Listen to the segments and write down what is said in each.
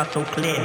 out so clear.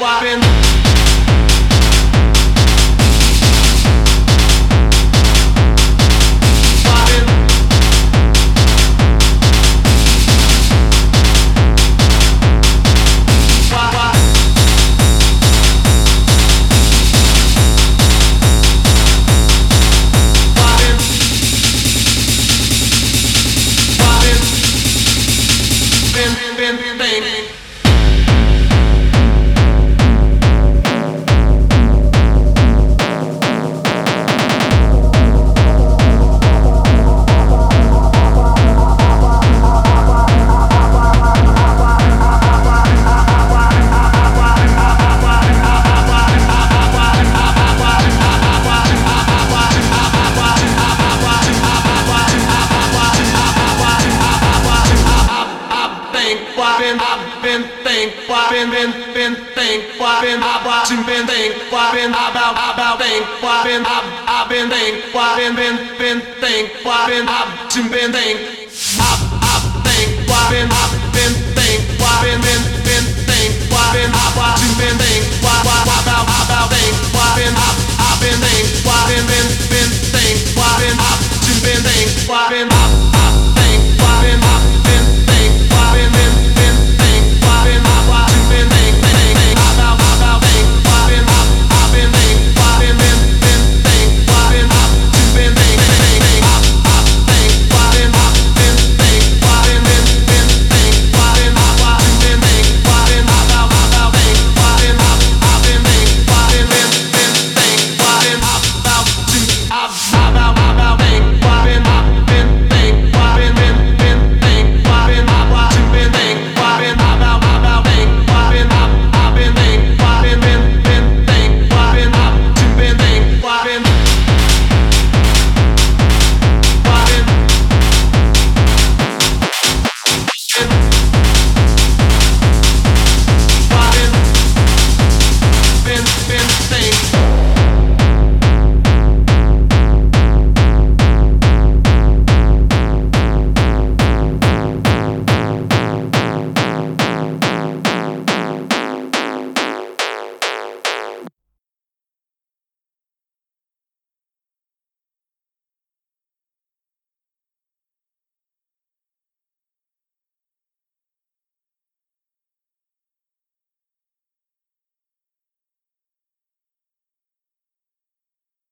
Opa! I've been think,